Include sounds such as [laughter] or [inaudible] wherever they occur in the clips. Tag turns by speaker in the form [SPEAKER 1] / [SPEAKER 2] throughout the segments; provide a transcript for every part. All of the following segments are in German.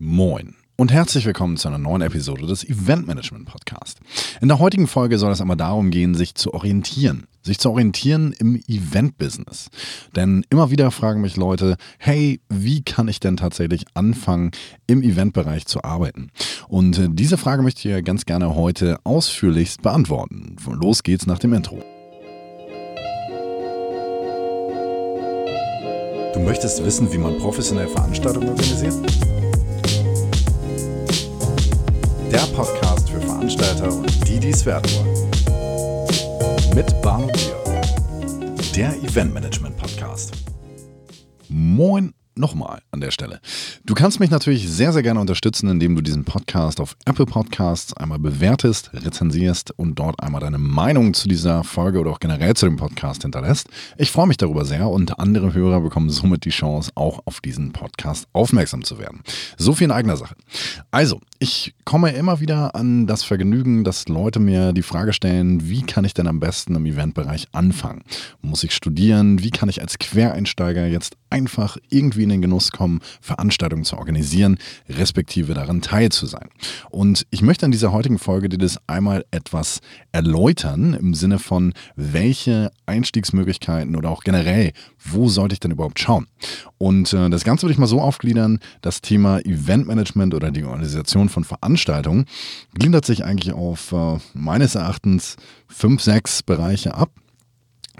[SPEAKER 1] Moin und herzlich willkommen zu einer neuen Episode des Event Management Podcast. In der heutigen Folge soll es einmal darum gehen, sich zu orientieren. Sich zu orientieren im Event-Business. Denn immer wieder fragen mich Leute, hey, wie kann ich denn tatsächlich anfangen, im Eventbereich zu arbeiten? Und äh, diese Frage möchte ich ganz gerne heute ausführlichst beantworten. Los geht's nach dem Intro. Du möchtest wissen, wie man professionell Veranstaltungen organisiert? Der Podcast für Veranstalter und die, die es werden wollen. Mit Barno Bier, der Eventmanagement Podcast. Moin nochmal an der Stelle. Du kannst mich natürlich sehr, sehr gerne unterstützen, indem du diesen Podcast auf Apple Podcasts einmal bewertest, rezensierst und dort einmal deine Meinung zu dieser Folge oder auch generell zu dem Podcast hinterlässt. Ich freue mich darüber sehr und andere Hörer bekommen somit die Chance, auch auf diesen Podcast aufmerksam zu werden. So viel in eigener Sache. Also, ich komme immer wieder an das Vergnügen, dass Leute mir die Frage stellen, wie kann ich denn am besten im Eventbereich anfangen? Muss ich studieren? Wie kann ich als Quereinsteiger jetzt einfach irgendwie in den Genuss kommen, Veranstaltungen zu organisieren, respektive daran teil zu sein. Und ich möchte in dieser heutigen Folge dir das einmal etwas erläutern im Sinne von, welche Einstiegsmöglichkeiten oder auch generell, wo sollte ich denn überhaupt schauen? Und äh, das Ganze würde ich mal so aufgliedern, das Thema Eventmanagement oder die Organisation von Veranstaltungen gliedert sich eigentlich auf äh, meines Erachtens fünf, sechs Bereiche ab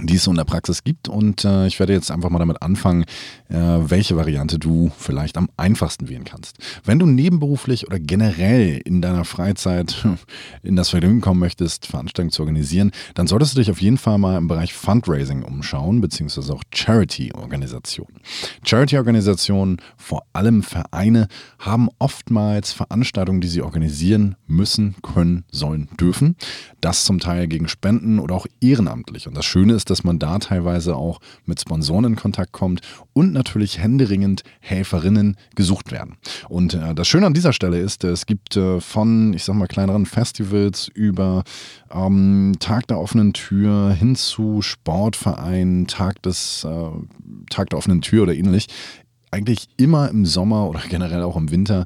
[SPEAKER 1] die es so in der Praxis gibt. Und äh, ich werde jetzt einfach mal damit anfangen, äh, welche Variante du vielleicht am einfachsten wählen kannst. Wenn du nebenberuflich oder generell in deiner Freizeit in das Vergnügen kommen möchtest, Veranstaltungen zu organisieren, dann solltest du dich auf jeden Fall mal im Bereich Fundraising umschauen, beziehungsweise auch Charity-Organisationen. Charity-Organisationen, vor allem Vereine, haben oftmals Veranstaltungen, die sie organisieren müssen, können, sollen, dürfen. Das zum Teil gegen Spenden oder auch ehrenamtlich. Und das Schöne ist, dass man da teilweise auch mit Sponsoren in Kontakt kommt und natürlich händeringend Helferinnen gesucht werden. Und äh, das Schöne an dieser Stelle ist, es gibt äh, von, ich sag mal, kleineren Festivals über ähm, Tag der offenen Tür hin zu Sportvereinen, Tag äh, Tag der offenen Tür oder ähnlich, eigentlich immer im Sommer oder [laughs] generell auch im Winter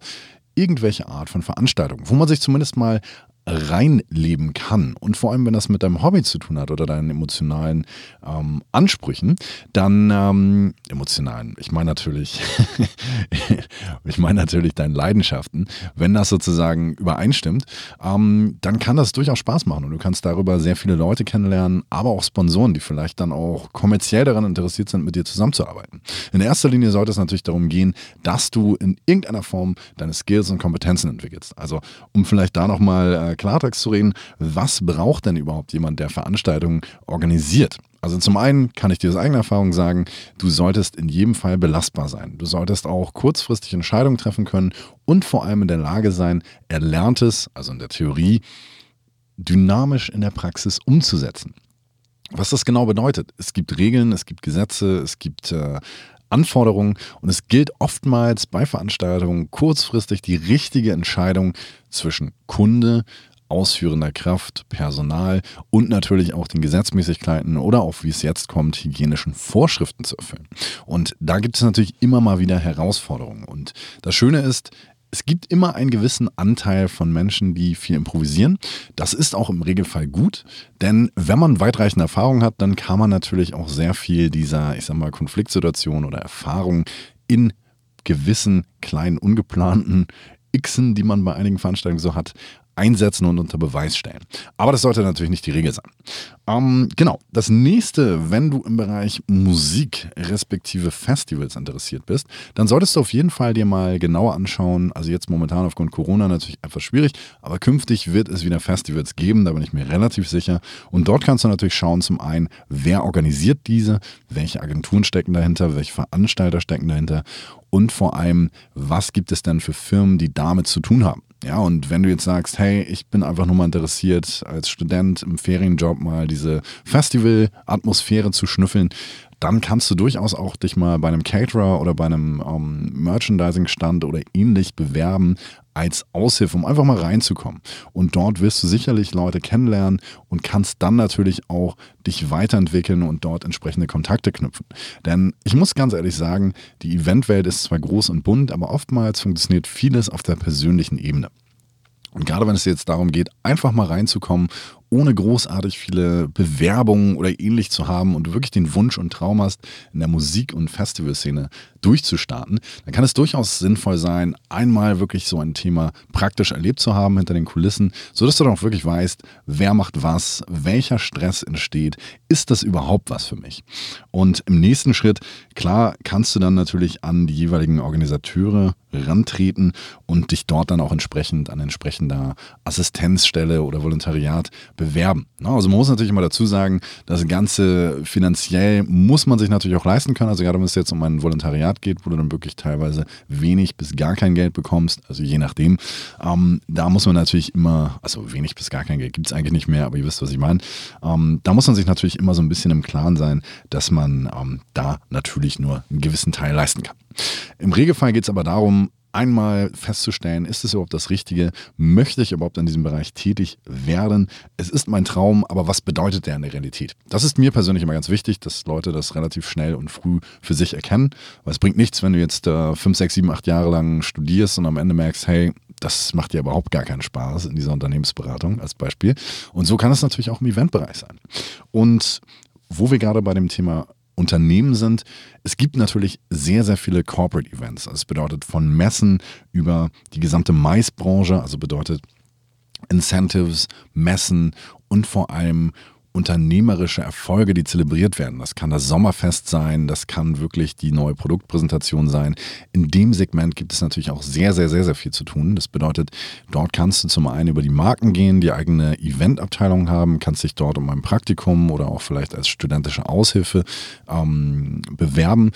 [SPEAKER 1] irgendwelche Art von Veranstaltung, wo man sich zumindest mal reinleben kann und vor allem, wenn das mit deinem Hobby zu tun hat oder deinen emotionalen ähm, Ansprüchen, dann ähm, emotionalen, ich meine natürlich, [laughs] ich meine natürlich deinen Leidenschaften, wenn das sozusagen übereinstimmt, ähm, dann kann das durchaus Spaß machen und du kannst darüber sehr viele Leute kennenlernen, aber auch Sponsoren, die vielleicht dann auch kommerziell daran interessiert sind, mit dir zusammenzuarbeiten. In erster Linie sollte es natürlich darum gehen, dass du in irgendeiner Form deine Skills und Kompetenzen entwickelst. Also um vielleicht da nochmal äh, Klartext zu reden, was braucht denn überhaupt jemand, der Veranstaltungen organisiert? Also zum einen kann ich dir aus eigener Erfahrung sagen, du solltest in jedem Fall belastbar sein. Du solltest auch kurzfristig Entscheidungen treffen können und vor allem in der Lage sein, Erlerntes, also in der Theorie, dynamisch in der Praxis umzusetzen. Was das genau bedeutet, es gibt Regeln, es gibt Gesetze, es gibt äh, Anforderungen und es gilt oftmals bei Veranstaltungen kurzfristig die richtige Entscheidung zwischen Kunde, ausführender Kraft, Personal und natürlich auch den Gesetzmäßigkeiten oder auch, wie es jetzt kommt, hygienischen Vorschriften zu erfüllen. Und da gibt es natürlich immer mal wieder Herausforderungen. Und das Schöne ist, es gibt immer einen gewissen Anteil von Menschen, die viel improvisieren. Das ist auch im Regelfall gut, denn wenn man weitreichende Erfahrungen hat, dann kann man natürlich auch sehr viel dieser, ich sag mal, Konfliktsituationen oder Erfahrungen in gewissen kleinen ungeplanten Xen, die man bei einigen Veranstaltungen so hat, einsetzen und unter Beweis stellen. Aber das sollte natürlich nicht die Regel sein. Ähm, genau, das nächste, wenn du im Bereich Musik respektive Festivals interessiert bist, dann solltest du auf jeden Fall dir mal genauer anschauen. Also jetzt momentan aufgrund Corona natürlich etwas schwierig, aber künftig wird es wieder Festivals geben, da bin ich mir relativ sicher. Und dort kannst du natürlich schauen, zum einen, wer organisiert diese, welche Agenturen stecken dahinter, welche Veranstalter stecken dahinter und vor allem, was gibt es denn für Firmen, die damit zu tun haben. Ja, und wenn du jetzt sagst, hey, ich bin einfach nur mal interessiert, als Student im Ferienjob mal diese Festival-Atmosphäre zu schnüffeln, dann kannst du durchaus auch dich mal bei einem Caterer oder bei einem ähm, Merchandising-Stand oder ähnlich bewerben als Aushilfe, um einfach mal reinzukommen. Und dort wirst du sicherlich Leute kennenlernen und kannst dann natürlich auch dich weiterentwickeln und dort entsprechende Kontakte knüpfen. Denn ich muss ganz ehrlich sagen, die Eventwelt ist zwar groß und bunt, aber oftmals funktioniert vieles auf der persönlichen Ebene. Und gerade wenn es jetzt darum geht, einfach mal reinzukommen ohne großartig viele Bewerbungen oder ähnlich zu haben und du wirklich den Wunsch und Traum hast, in der Musik- und Festivalszene durchzustarten, dann kann es durchaus sinnvoll sein, einmal wirklich so ein Thema praktisch erlebt zu haben hinter den Kulissen, sodass du dann auch wirklich weißt, wer macht was, welcher Stress entsteht, ist das überhaupt was für mich? Und im nächsten Schritt, klar, kannst du dann natürlich an die jeweiligen Organisateure rantreten und dich dort dann auch entsprechend an entsprechender Assistenzstelle oder Volontariat bewerben. Also man muss natürlich immer dazu sagen, das Ganze finanziell muss man sich natürlich auch leisten können. Also gerade wenn es jetzt um ein Volontariat geht, wo du dann wirklich teilweise wenig bis gar kein Geld bekommst, also je nachdem, ähm, da muss man natürlich immer, also wenig bis gar kein Geld gibt es eigentlich nicht mehr, aber ihr wisst, was ich meine. Ähm, da muss man sich natürlich immer so ein bisschen im Klaren sein, dass man ähm, da natürlich nur einen gewissen Teil leisten kann. Im Regelfall geht es aber darum, einmal festzustellen, ist es überhaupt das Richtige? Möchte ich überhaupt in diesem Bereich tätig werden? Es ist mein Traum, aber was bedeutet der in der Realität? Das ist mir persönlich immer ganz wichtig, dass Leute das relativ schnell und früh für sich erkennen, weil es bringt nichts, wenn du jetzt äh, fünf, sechs, sieben, acht Jahre lang studierst und am Ende merkst, hey, das macht dir überhaupt gar keinen Spaß in dieser Unternehmensberatung als Beispiel. Und so kann es natürlich auch im Eventbereich sein. Und wo wir gerade bei dem Thema Unternehmen sind. Es gibt natürlich sehr, sehr viele Corporate Events. Das bedeutet von Messen über die gesamte Maisbranche, also bedeutet Incentives, Messen und vor allem unternehmerische Erfolge, die zelebriert werden. Das kann das Sommerfest sein, das kann wirklich die neue Produktpräsentation sein. In dem Segment gibt es natürlich auch sehr, sehr, sehr, sehr viel zu tun. Das bedeutet, dort kannst du zum einen über die Marken gehen, die eigene Eventabteilung haben, kannst dich dort um ein Praktikum oder auch vielleicht als studentische Aushilfe ähm, bewerben.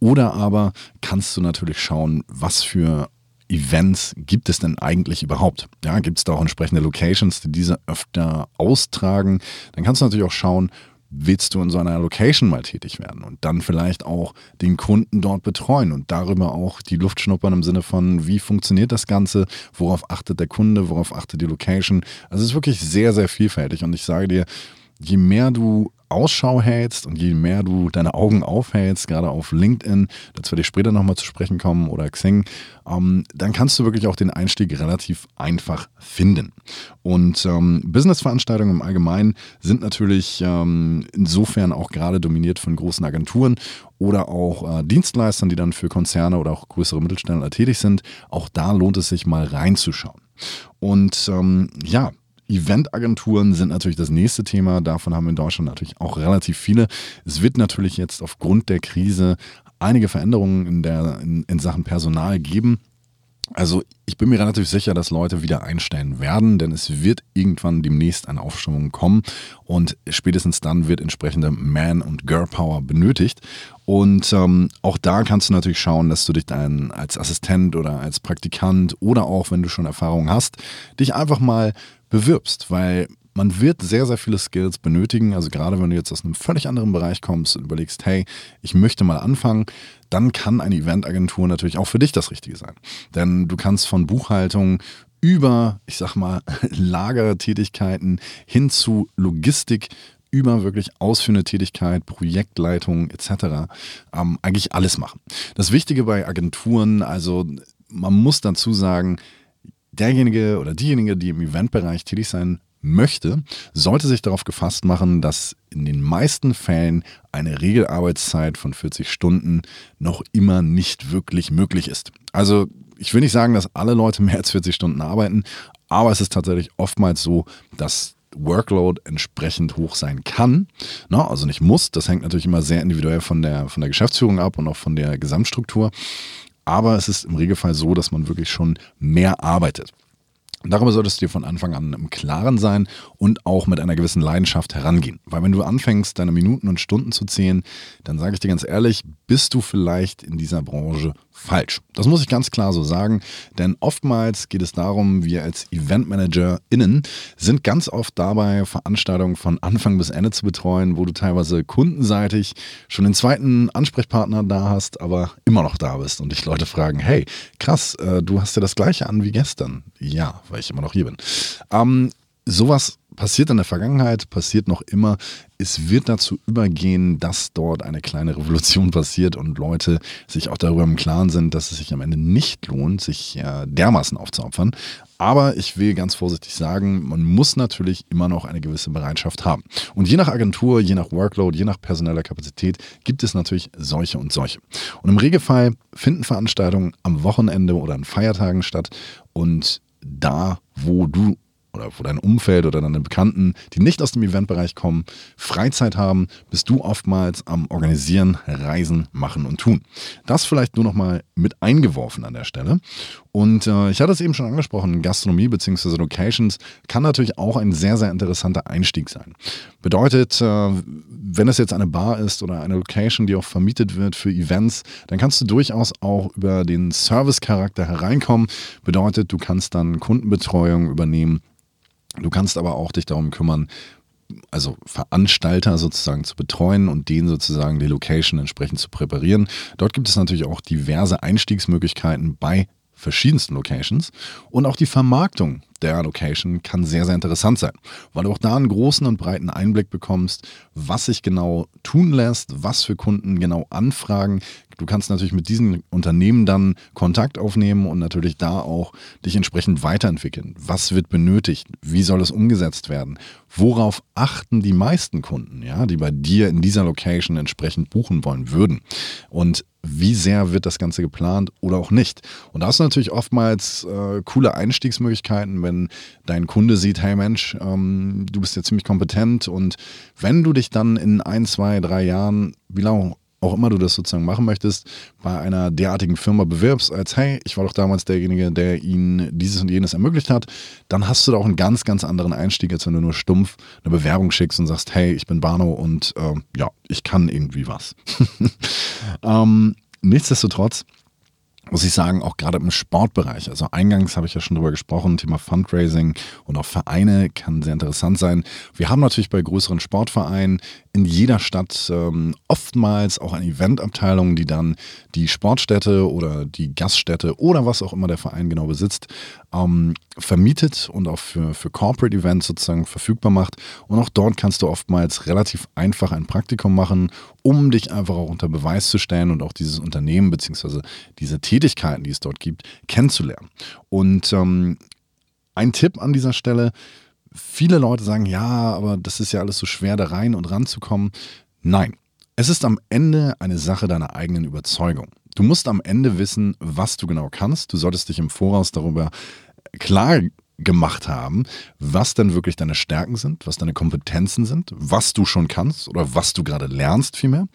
[SPEAKER 1] Oder aber kannst du natürlich schauen, was für Events gibt es denn eigentlich überhaupt? Ja, gibt es da auch entsprechende Locations, die diese öfter austragen? Dann kannst du natürlich auch schauen, willst du in so einer Location mal tätig werden und dann vielleicht auch den Kunden dort betreuen und darüber auch die Luft schnuppern im Sinne von, wie funktioniert das Ganze, worauf achtet der Kunde, worauf achtet die Location. Also es ist wirklich sehr, sehr vielfältig und ich sage dir, je mehr du Ausschau hältst und je mehr du deine Augen aufhältst, gerade auf LinkedIn, dazu werde ich später nochmal zu sprechen kommen oder Xing, ähm, dann kannst du wirklich auch den Einstieg relativ einfach finden. Und ähm, Businessveranstaltungen im Allgemeinen sind natürlich ähm, insofern auch gerade dominiert von großen Agenturen oder auch äh, Dienstleistern, die dann für Konzerne oder auch größere Mittelständler tätig sind. Auch da lohnt es sich mal reinzuschauen. Und ähm, ja, Eventagenturen sind natürlich das nächste Thema. Davon haben wir in Deutschland natürlich auch relativ viele. Es wird natürlich jetzt aufgrund der Krise einige Veränderungen in, der, in, in Sachen Personal geben. Also ich bin mir relativ sicher, dass Leute wieder einstellen werden, denn es wird irgendwann demnächst eine Aufschwung kommen und spätestens dann wird entsprechende Man- und Girl-Power benötigt. Und ähm, auch da kannst du natürlich schauen, dass du dich dann als Assistent oder als Praktikant oder auch, wenn du schon Erfahrung hast, dich einfach mal bewirbst, weil man wird sehr, sehr viele Skills benötigen. Also gerade wenn du jetzt aus einem völlig anderen Bereich kommst und überlegst, hey, ich möchte mal anfangen, dann kann eine Eventagentur natürlich auch für dich das Richtige sein. Denn du kannst von Buchhaltung über, ich sag mal, [laughs] Lagertätigkeiten hin zu Logistik über wirklich ausführende Tätigkeit, Projektleitung etc. Ähm, eigentlich alles machen. Das Wichtige bei Agenturen, also man muss dazu sagen, derjenige oder diejenige, die im Eventbereich tätig sein möchte, sollte sich darauf gefasst machen, dass in den meisten Fällen eine Regelarbeitszeit von 40 Stunden noch immer nicht wirklich möglich ist. Also ich will nicht sagen, dass alle Leute mehr als 40 Stunden arbeiten, aber es ist tatsächlich oftmals so, dass Workload entsprechend hoch sein kann. No, also nicht muss, das hängt natürlich immer sehr individuell von der, von der Geschäftsführung ab und auch von der Gesamtstruktur. Aber es ist im Regelfall so, dass man wirklich schon mehr arbeitet. Darüber solltest du dir von Anfang an im Klaren sein und auch mit einer gewissen Leidenschaft herangehen. Weil wenn du anfängst, deine Minuten und Stunden zu zählen, dann sage ich dir ganz ehrlich, bist du vielleicht in dieser Branche falsch. Das muss ich ganz klar so sagen, denn oftmals geht es darum, wir als EventmanagerInnen sind ganz oft dabei, Veranstaltungen von Anfang bis Ende zu betreuen, wo du teilweise kundenseitig schon den zweiten Ansprechpartner da hast, aber immer noch da bist und dich Leute fragen, hey, krass, äh, du hast ja das gleiche an wie gestern. Ja, weil ich immer noch hier bin. Ähm, sowas passiert in der Vergangenheit, passiert noch immer. Es wird dazu übergehen, dass dort eine kleine Revolution [laughs] passiert und Leute sich auch darüber im Klaren sind, dass es sich am Ende nicht lohnt, sich äh, dermaßen aufzuopfern. Aber ich will ganz vorsichtig sagen, man muss natürlich immer noch eine gewisse Bereitschaft haben. Und je nach Agentur, je nach Workload, je nach personeller Kapazität gibt es natürlich solche und solche. Und im Regelfall finden Veranstaltungen am Wochenende oder an Feiertagen statt. Und da, wo du oder wo dein Umfeld oder deine Bekannten, die nicht aus dem Eventbereich kommen, Freizeit haben, bist du oftmals am Organisieren, Reisen, Machen und Tun. Das vielleicht nur noch mal mit eingeworfen an der Stelle. Und äh, ich hatte es eben schon angesprochen, Gastronomie bzw. Locations kann natürlich auch ein sehr, sehr interessanter Einstieg sein. Bedeutet, äh, wenn es jetzt eine Bar ist oder eine Location, die auch vermietet wird für Events, dann kannst du durchaus auch über den Service-Charakter hereinkommen. Bedeutet, du kannst dann Kundenbetreuung übernehmen, Du kannst aber auch dich darum kümmern, also Veranstalter sozusagen zu betreuen und denen sozusagen die Location entsprechend zu präparieren. Dort gibt es natürlich auch diverse Einstiegsmöglichkeiten bei verschiedensten Locations und auch die Vermarktung der Location kann sehr, sehr interessant sein, weil du auch da einen großen und breiten Einblick bekommst, was sich genau tun lässt, was für Kunden genau anfragen. Du kannst natürlich mit diesen Unternehmen dann Kontakt aufnehmen und natürlich da auch dich entsprechend weiterentwickeln. Was wird benötigt? Wie soll es umgesetzt werden? Worauf achten die meisten Kunden, ja, die bei dir in dieser Location entsprechend buchen wollen würden? Und wie sehr wird das Ganze geplant oder auch nicht. Und da hast du natürlich oftmals äh, coole Einstiegsmöglichkeiten, wenn dein Kunde sieht, hey Mensch, ähm, du bist ja ziemlich kompetent und wenn du dich dann in ein, zwei, drei Jahren, wie lange auch immer du das sozusagen machen möchtest, bei einer derartigen Firma bewirbst, als hey, ich war doch damals derjenige, der ihnen dieses und jenes ermöglicht hat, dann hast du da auch einen ganz, ganz anderen Einstieg, als wenn du nur stumpf eine Bewerbung schickst und sagst, hey, ich bin Bano und äh, ja, ich kann irgendwie was. [laughs] ähm, nichtsdestotrotz, muss ich sagen, auch gerade im Sportbereich. Also eingangs habe ich ja schon drüber gesprochen, Thema Fundraising und auch Vereine kann sehr interessant sein. Wir haben natürlich bei größeren Sportvereinen in jeder Stadt ähm, oftmals auch eine Eventabteilung, die dann die Sportstätte oder die Gaststätte oder was auch immer der Verein genau besitzt, ähm, vermietet und auch für, für Corporate Events sozusagen verfügbar macht. Und auch dort kannst du oftmals relativ einfach ein Praktikum machen, um dich einfach auch unter Beweis zu stellen und auch dieses Unternehmen bzw. diese Tätigkeiten, die es dort gibt, kennenzulernen. Und ähm, ein Tipp an dieser Stelle, viele Leute sagen, ja, aber das ist ja alles so schwer, da rein und ranzukommen. Nein, es ist am Ende eine Sache deiner eigenen Überzeugung. Du musst am Ende wissen, was du genau kannst. Du solltest dich im Voraus darüber klar gemacht haben, was denn wirklich deine Stärken sind, was deine Kompetenzen sind, was du schon kannst oder was du gerade lernst vielmehr.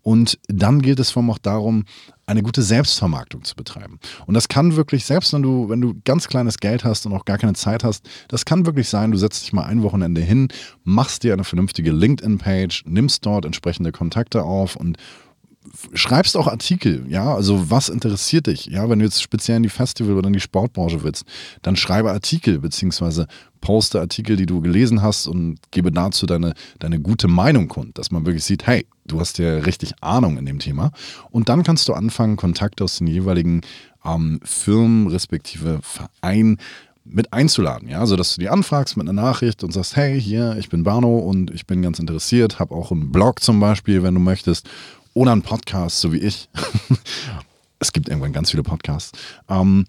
[SPEAKER 1] Und dann gilt es vor allem auch darum, eine gute Selbstvermarktung zu betreiben. Und das kann wirklich, selbst wenn du, wenn du ganz kleines Geld hast und auch gar keine Zeit hast, das kann wirklich sein, du setzt dich mal ein Wochenende hin, machst dir eine vernünftige LinkedIn-Page, nimmst dort entsprechende Kontakte auf und schreibst auch Artikel, ja, also was interessiert dich, ja, wenn du jetzt speziell in die Festival- oder in die Sportbranche willst, dann schreibe Artikel, beziehungsweise poste Artikel, die du gelesen hast und gebe dazu deine, deine gute Meinung kund, dass man wirklich sieht, hey, du hast ja richtig Ahnung in dem Thema und dann kannst du anfangen, Kontakte aus den jeweiligen ähm, Firmen respektive Vereinen mit einzuladen, ja, also dass du die anfragst mit einer Nachricht und sagst, hey, hier, ich bin Barno und ich bin ganz interessiert, habe auch einen Blog zum Beispiel, wenn du möchtest oder einen Podcast, so wie ich. [laughs] es gibt irgendwann ganz viele Podcasts. Ähm,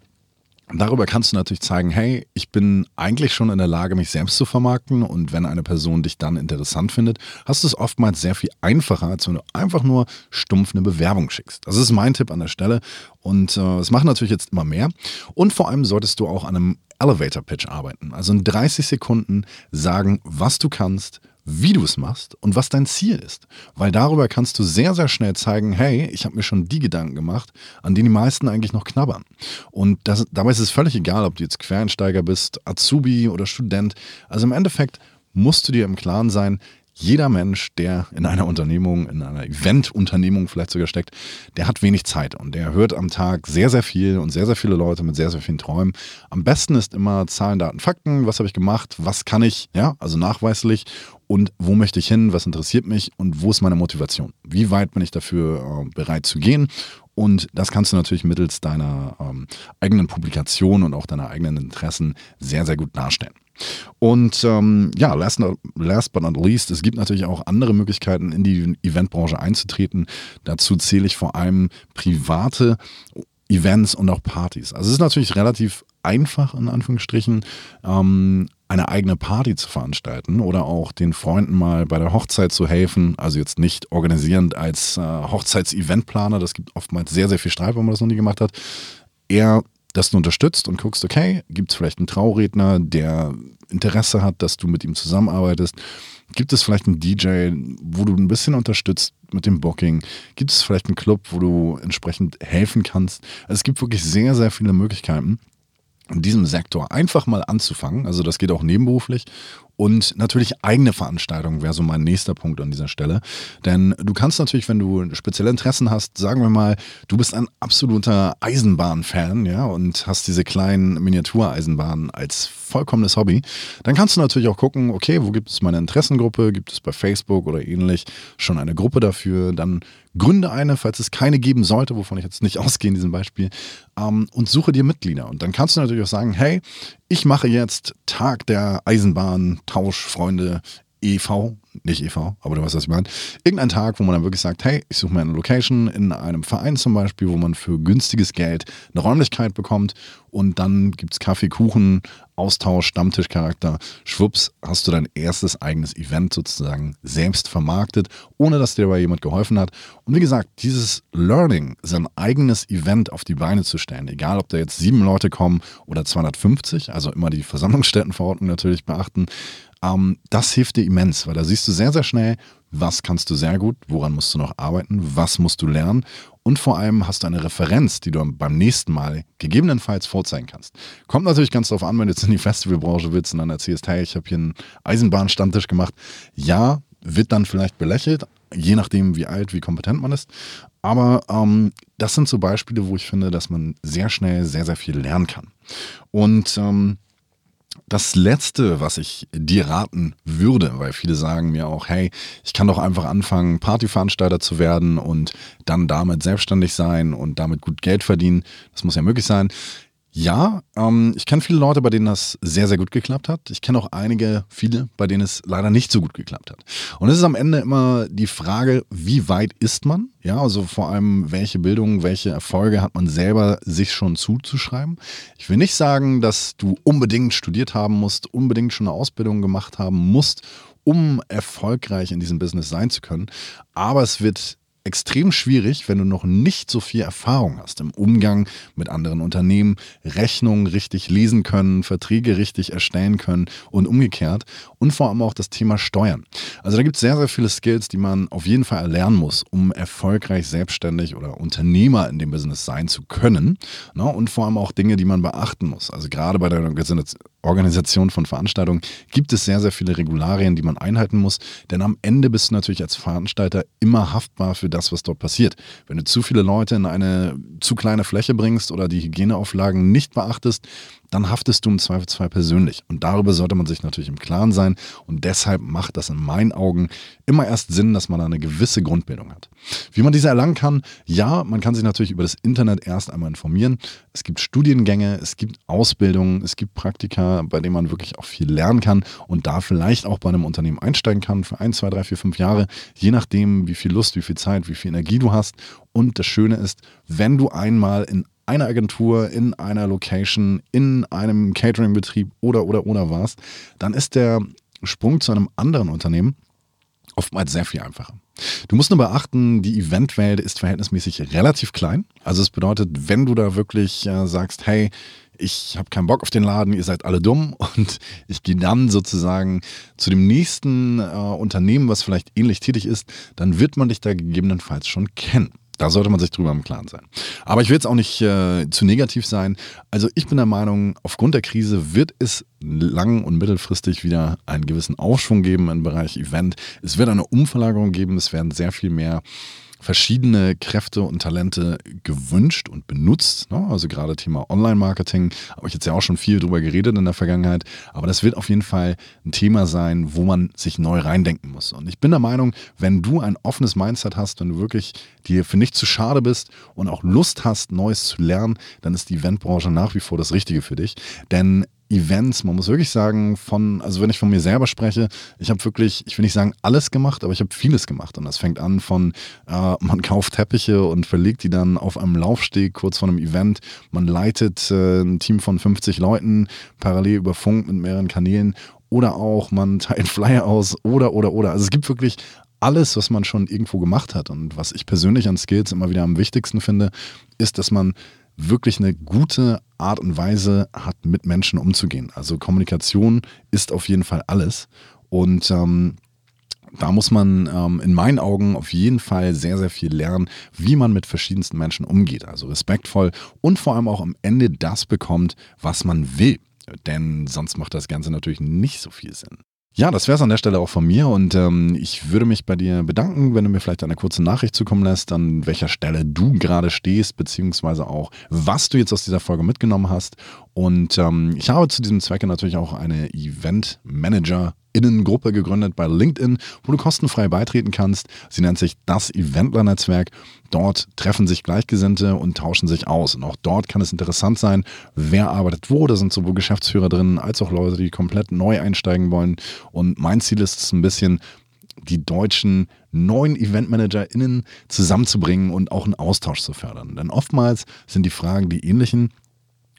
[SPEAKER 1] Darüber kannst du natürlich zeigen, hey, ich bin eigentlich schon in der Lage, mich selbst zu vermarkten und wenn eine Person dich dann interessant findet, hast du es oftmals sehr viel einfacher, als wenn du einfach nur stumpf eine Bewerbung schickst. Das ist mein Tipp an der Stelle und äh, es machen natürlich jetzt immer mehr und vor allem solltest du auch an einem Elevator Pitch arbeiten. Also in 30 Sekunden sagen, was du kannst, wie du es machst und was dein Ziel ist. Weil darüber kannst du sehr, sehr schnell zeigen, hey, ich habe mir schon die Gedanken gemacht, an denen die meisten eigentlich noch knabbern. Und das, dabei ist es völlig egal, ob du jetzt Quereinsteiger bist, Azubi oder Student. Also im Endeffekt musst du dir im Klaren sein, jeder Mensch, der in einer Unternehmung, in einer Eventunternehmung vielleicht sogar steckt, der hat wenig Zeit und der hört am Tag sehr, sehr viel und sehr, sehr viele Leute mit sehr, sehr vielen Träumen. Am besten ist immer Zahlen, Daten, Fakten. Was habe ich gemacht? Was kann ich? Ja, also nachweislich. Und wo möchte ich hin? Was interessiert mich? Und wo ist meine Motivation? Wie weit bin ich dafür äh, bereit zu gehen? Und das kannst du natürlich mittels deiner ähm, eigenen Publikation und auch deiner eigenen Interessen sehr, sehr gut darstellen. Und ähm, ja, last, not, last but not least, es gibt natürlich auch andere Möglichkeiten, in die Eventbranche einzutreten. Dazu zähle ich vor allem private Events und auch Partys. Also es ist natürlich relativ einfach, in Anführungsstrichen, ähm, eine eigene Party zu veranstalten oder auch den Freunden mal bei der Hochzeit zu helfen. Also jetzt nicht organisierend als äh, Hochzeits-Eventplaner, das gibt oftmals sehr, sehr viel Streit, wenn man das noch nie gemacht hat. Eher dass du unterstützt und guckst, okay, gibt es vielleicht einen Trauredner, der Interesse hat, dass du mit ihm zusammenarbeitest? Gibt es vielleicht einen DJ, wo du ein bisschen unterstützt mit dem Booking? Gibt es vielleicht einen Club, wo du entsprechend helfen kannst? Also es gibt wirklich sehr, sehr viele Möglichkeiten in diesem Sektor einfach mal anzufangen. Also das geht auch nebenberuflich und natürlich eigene Veranstaltungen wäre so mein nächster Punkt an dieser Stelle. Denn du kannst natürlich, wenn du spezielle Interessen hast, sagen wir mal, du bist ein absoluter Eisenbahn-Fan, ja, und hast diese kleinen Miniatureisenbahnen als vollkommenes Hobby, dann kannst du natürlich auch gucken, okay, wo gibt es meine Interessengruppe? Gibt es bei Facebook oder ähnlich schon eine Gruppe dafür? Dann gründe eine, falls es keine geben sollte, wovon ich jetzt nicht [laughs] ausgehe in diesem Beispiel, ähm, und suche dir Mitglieder. Und dann kannst du natürlich auch sagen, hey, ich mache jetzt Tag der Eisenbahn, Tauschfreunde e.V., nicht e.V., aber du weißt, was ich meine. Irgendein Tag, wo man dann wirklich sagt, hey, ich suche mir eine Location in einem Verein zum Beispiel, wo man für günstiges Geld eine Räumlichkeit bekommt und dann gibt es Kaffee, Kuchen, Austausch, Stammtischcharakter. Schwupps, hast du dein erstes eigenes Event sozusagen selbst vermarktet, ohne dass dir dabei jemand geholfen hat. Und wie gesagt, dieses Learning, sein eigenes Event auf die Beine zu stellen, egal ob da jetzt sieben Leute kommen oder 250, also immer die Versammlungsstättenverordnung natürlich beachten, ähm, das hilft dir immens, weil da siehst du sehr, sehr schnell, was kannst du sehr gut, woran musst du noch arbeiten, was musst du lernen und vor allem hast du eine Referenz, die du beim nächsten Mal gegebenenfalls vorzeigen kannst. Kommt natürlich ganz darauf an, wenn du jetzt in die Festivalbranche willst und dann erzählst, hey, ich habe hier einen Eisenbahnstammtisch gemacht. Ja, wird dann vielleicht belächelt, je nachdem, wie alt, wie kompetent man ist. Aber ähm, das sind so Beispiele, wo ich finde, dass man sehr schnell sehr, sehr viel lernen kann. Und ähm, das Letzte, was ich dir raten würde, weil viele sagen mir auch, hey, ich kann doch einfach anfangen, Partyveranstalter zu werden und dann damit selbstständig sein und damit gut Geld verdienen. Das muss ja möglich sein. Ja, ähm, ich kenne viele Leute, bei denen das sehr, sehr gut geklappt hat. Ich kenne auch einige, viele, bei denen es leider nicht so gut geklappt hat. Und es ist am Ende immer die Frage, wie weit ist man? Ja, also vor allem, welche Bildung, welche Erfolge hat man selber sich schon zuzuschreiben? Ich will nicht sagen, dass du unbedingt studiert haben musst, unbedingt schon eine Ausbildung gemacht haben musst, um erfolgreich in diesem Business sein zu können. Aber es wird extrem schwierig, wenn du noch nicht so viel Erfahrung hast im Umgang mit anderen Unternehmen, Rechnungen richtig lesen können, Verträge richtig erstellen können und umgekehrt und vor allem auch das Thema Steuern. Also da gibt es sehr, sehr viele Skills, die man auf jeden Fall erlernen muss, um erfolgreich selbstständig oder Unternehmer in dem Business sein zu können ne? und vor allem auch Dinge, die man beachten muss. Also gerade bei der Organisation von Veranstaltungen gibt es sehr, sehr viele Regularien, die man einhalten muss. Denn am Ende bist du natürlich als Veranstalter immer haftbar für das, was dort passiert. Wenn du zu viele Leute in eine zu kleine Fläche bringst oder die Hygieneauflagen nicht beachtest, dann haftest du im Zweifelsfall persönlich. Und darüber sollte man sich natürlich im Klaren sein. Und deshalb macht das in meinen Augen immer erst Sinn, dass man eine gewisse Grundbildung hat. Wie man diese erlangen kann, ja, man kann sich natürlich über das Internet erst einmal informieren. Es gibt Studiengänge, es gibt Ausbildungen, es gibt Praktika, bei denen man wirklich auch viel lernen kann und da vielleicht auch bei einem Unternehmen einsteigen kann für ein, zwei, drei, vier, fünf Jahre, je nachdem, wie viel Lust, wie viel Zeit, wie viel Energie du hast. Und das Schöne ist, wenn du einmal in einer Agentur, in einer Location, in einem Catering-Betrieb oder, oder, oder warst, dann ist der Sprung zu einem anderen Unternehmen oftmals sehr viel einfacher. Du musst nur beachten, die Eventwelt ist verhältnismäßig relativ klein. Also es bedeutet, wenn du da wirklich äh, sagst, hey, ich habe keinen Bock auf den Laden, ihr seid alle dumm [laughs] und ich gehe dann sozusagen zu dem nächsten äh, Unternehmen, was vielleicht ähnlich tätig ist, dann wird man dich da gegebenenfalls schon kennen. Da sollte man sich drüber im Klaren sein. Aber ich will jetzt auch nicht äh, zu negativ sein. Also ich bin der Meinung, aufgrund der Krise wird es lang- und mittelfristig wieder einen gewissen Aufschwung geben im Bereich Event. Es wird eine Umverlagerung geben. Es werden sehr viel mehr verschiedene Kräfte und Talente gewünscht und benutzt. Ne? Also gerade Thema Online-Marketing, habe ich jetzt ja auch schon viel drüber geredet in der Vergangenheit. Aber das wird auf jeden Fall ein Thema sein, wo man sich neu reindenken muss. Und ich bin der Meinung, wenn du ein offenes Mindset hast, wenn du wirklich dir für nichts zu schade bist und auch Lust hast, Neues zu lernen, dann ist die Eventbranche nach wie vor das Richtige für dich. Denn Events. Man muss wirklich sagen, von, also wenn ich von mir selber spreche, ich habe wirklich, ich will nicht sagen alles gemacht, aber ich habe vieles gemacht. Und das fängt an von, äh, man kauft Teppiche und verlegt die dann auf einem Laufsteg kurz vor einem Event. Man leitet äh, ein Team von 50 Leuten parallel über Funk mit mehreren Kanälen. Oder auch, man [laughs] teilt Flyer aus oder, oder, oder. Also es gibt wirklich alles, was man schon irgendwo gemacht hat. Und was ich persönlich an Skills immer wieder am wichtigsten finde, ist, dass man wirklich eine gute Art und Weise hat, mit Menschen umzugehen. Also Kommunikation ist auf jeden Fall alles. Und ähm, da muss man ähm, in meinen Augen auf jeden Fall sehr, sehr viel lernen, wie man mit verschiedensten Menschen umgeht. Also respektvoll und vor allem auch am Ende das bekommt, was man will. Denn sonst macht das Ganze natürlich nicht so viel Sinn. Ja, das wäre es an der Stelle auch von mir und ähm, ich würde mich bei dir bedanken, wenn du mir vielleicht eine kurze Nachricht zukommen lässt, an welcher Stelle du gerade stehst, beziehungsweise auch, was du jetzt aus dieser Folge mitgenommen hast. Und ähm, ich habe zu diesem Zwecke natürlich auch eine Event Manager Innengruppe gegründet bei LinkedIn, wo du kostenfrei beitreten kannst. Sie nennt sich das Eventler-Netzwerk. Dort treffen sich Gleichgesinnte und tauschen sich aus. Und auch dort kann es interessant sein, wer arbeitet wo. Da sind sowohl Geschäftsführer drin, als auch Leute, die komplett neu einsteigen wollen. Und mein Ziel ist es ein bisschen, die deutschen neuen EventmanagerInnen zusammenzubringen und auch einen Austausch zu fördern. Denn oftmals sind die Fragen die ähnlichen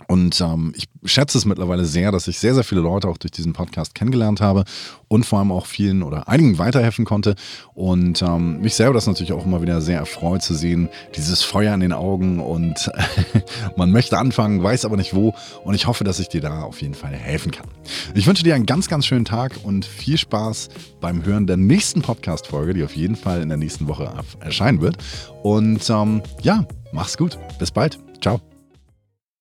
[SPEAKER 1] und ähm, ich schätze es mittlerweile sehr, dass ich sehr, sehr viele Leute auch durch diesen Podcast kennengelernt habe und vor allem auch vielen oder einigen weiterhelfen konnte. Und ähm, mich selber das natürlich auch immer wieder sehr erfreut zu sehen, dieses Feuer in den Augen und [laughs] man möchte anfangen, weiß aber nicht wo. Und ich hoffe, dass ich dir da auf jeden Fall helfen kann. Ich wünsche dir einen ganz, ganz schönen Tag und viel Spaß beim Hören der nächsten Podcast-Folge, die auf jeden Fall in der nächsten Woche erscheinen wird. Und ähm, ja, mach's gut. Bis bald. Ciao.